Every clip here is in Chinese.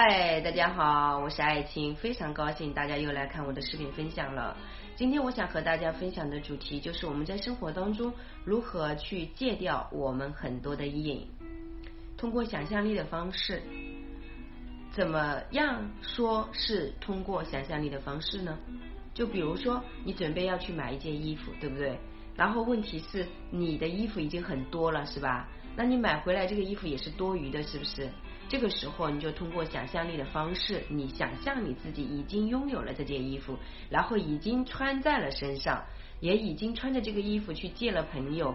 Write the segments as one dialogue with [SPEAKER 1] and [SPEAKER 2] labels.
[SPEAKER 1] 嗨，大家好，我是爱青，非常高兴大家又来看我的视频分享了。今天我想和大家分享的主题就是我们在生活当中如何去戒掉我们很多的瘾，通过想象力的方式。怎么样说是通过想象力的方式呢？就比如说你准备要去买一件衣服，对不对？然后问题是你的衣服已经很多了，是吧？那你买回来这个衣服也是多余的，是不是？这个时候你就通过想象力的方式，你想象你自己已经拥有了这件衣服，然后已经穿在了身上，也已经穿着这个衣服去见了朋友，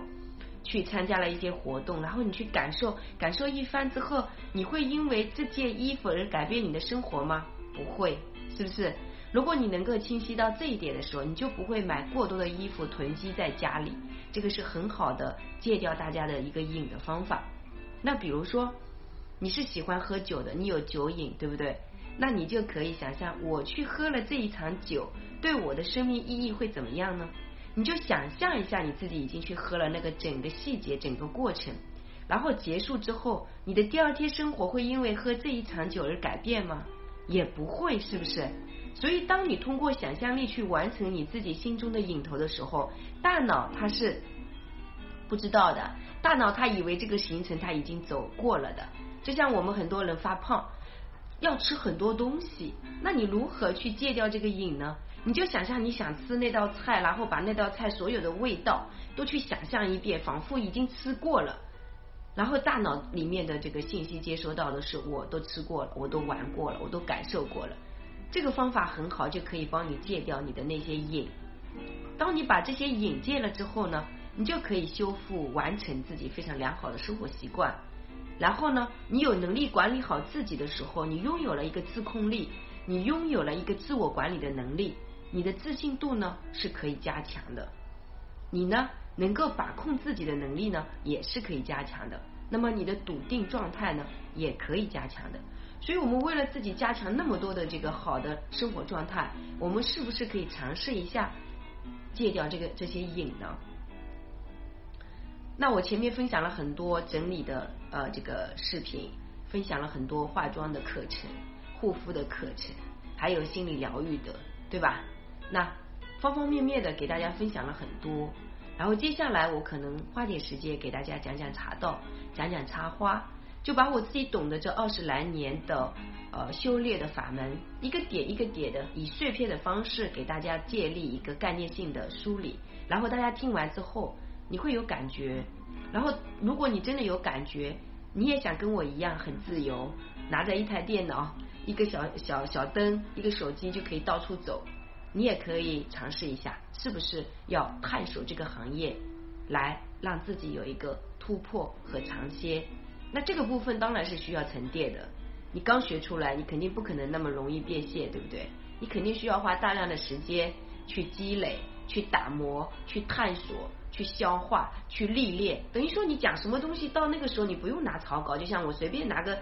[SPEAKER 1] 去参加了一些活动，然后你去感受感受一番之后，你会因为这件衣服而改变你的生活吗？不会，是不是？如果你能够清晰到这一点的时候，你就不会买过多的衣服囤积在家里。这个是很好的戒掉大家的一个瘾的方法。那比如说你是喜欢喝酒的，你有酒瘾，对不对？那你就可以想象，我去喝了这一场酒，对我的生命意义会怎么样呢？你就想象一下，你自己已经去喝了那个整个细节、整个过程，然后结束之后，你的第二天生活会因为喝这一场酒而改变吗？也不会，是不是？所以，当你通过想象力去完成你自己心中的瘾头的时候，大脑它是不知道的。大脑它以为这个行程它已经走过了的。就像我们很多人发胖，要吃很多东西，那你如何去戒掉这个瘾呢？你就想象你想吃那道菜，然后把那道菜所有的味道都去想象一遍，仿佛已经吃过了。然后大脑里面的这个信息接收到的是，我都吃过了，我都玩过了，我都感受过了。这个方法很好，就可以帮你戒掉你的那些瘾。当你把这些瘾戒了之后呢，你就可以修复完成自己非常良好的生活习惯。然后呢，你有能力管理好自己的时候，你拥有了一个自控力，你拥有了一个自我管理的能力，你的自信度呢是可以加强的。你呢？能够把控自己的能力呢，也是可以加强的。那么你的笃定状态呢，也可以加强的。所以，我们为了自己加强那么多的这个好的生活状态，我们是不是可以尝试一下戒掉这个这些瘾呢？那我前面分享了很多整理的呃这个视频，分享了很多化妆的课程、护肤的课程，还有心理疗愈的，对吧？那方方面面的给大家分享了很多。然后接下来我可能花点时间给大家讲讲茶道，讲讲插花，就把我自己懂得这二十来年的呃修炼的法门，一个点一个点的以碎片的方式给大家建立一个概念性的梳理。然后大家听完之后，你会有感觉。然后如果你真的有感觉，你也想跟我一样很自由，拿着一台电脑、一个小小小灯、一个手机就可以到处走。你也可以尝试一下，是不是要探索这个行业，来让自己有一个突破和尝鲜？那这个部分当然是需要沉淀的。你刚学出来，你肯定不可能那么容易变现，对不对？你肯定需要花大量的时间去积累、去打磨、去探索、去消化、去历练。等于说，你讲什么东西，到那个时候你不用拿草稿，就像我随便拿个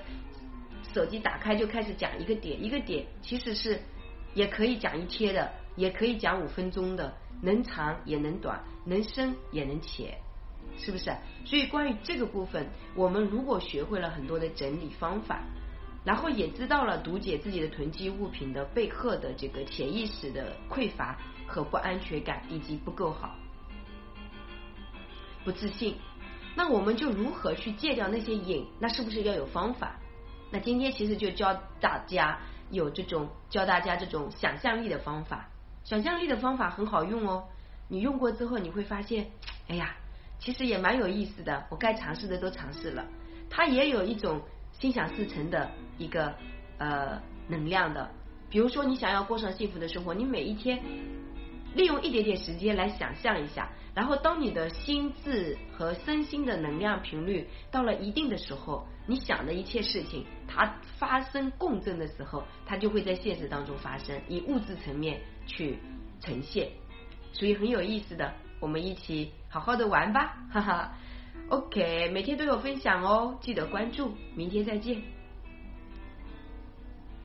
[SPEAKER 1] 手机打开就开始讲一个点一个点，其实是也可以讲一天的。也可以讲五分钟的，能长也能短，能深也能浅，是不是？所以关于这个部分，我们如果学会了很多的整理方法，然后也知道了读解自己的囤积物品的背后的这个潜意识的匮乏和不安全感以及不够好、不自信，那我们就如何去戒掉那些瘾？那是不是要有方法？那今天其实就教大家有这种教大家这种想象力的方法。想象力的方法很好用哦，你用过之后你会发现，哎呀，其实也蛮有意思的。我该尝试的都尝试了，它也有一种心想事成的一个呃能量的。比如说，你想要过上幸福的生活，你每一天利用一点点时间来想象一下，然后当你的心智和身心的能量频率到了一定的时候，你想的一切事情它发生共振的时候，它就会在现实当中发生，以物质层面。去呈现，所以很有意思的，我们一起好好的玩吧，哈哈。OK，每天都有分享哦，记得关注，明天再见。